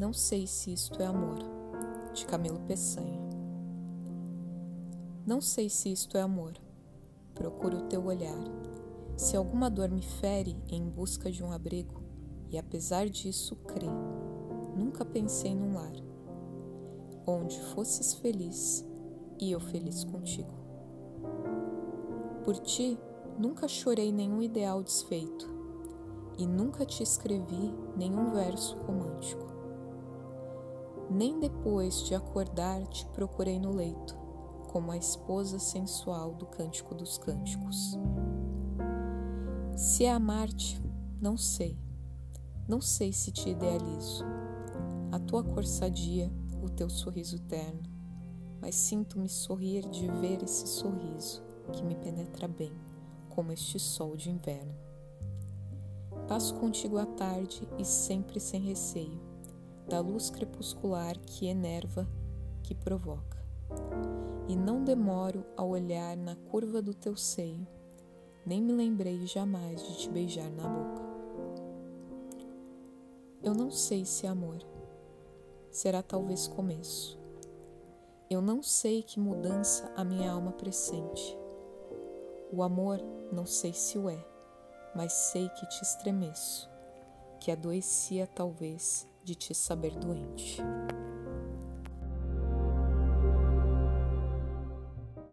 Não sei se isto é amor, de Camilo Peçanha. Não sei se isto é amor. Procuro o teu olhar. Se alguma dor me fere em busca de um abrigo, e apesar disso crê, nunca pensei num lar, onde fosses feliz e eu feliz contigo. Por ti, nunca chorei nenhum ideal desfeito, e nunca te escrevi nenhum verso romântico. Nem depois de acordar te procurei no leito, como a esposa sensual do Cântico dos Cânticos. Se é amar-te, não sei. Não sei se te idealizo. A tua cor sadia, o teu sorriso terno, mas sinto-me sorrir de ver esse sorriso que me penetra bem, como este sol de inverno. Passo contigo à tarde e sempre sem receio, da luz crepuscular que enerva, que provoca. E não demoro a olhar na curva do teu seio, nem me lembrei jamais de te beijar na boca. Eu não sei se amor, será talvez começo. Eu não sei que mudança a minha alma pressente. O amor não sei se o é mas sei que te estremeço, que adoecia talvez de te saber doente.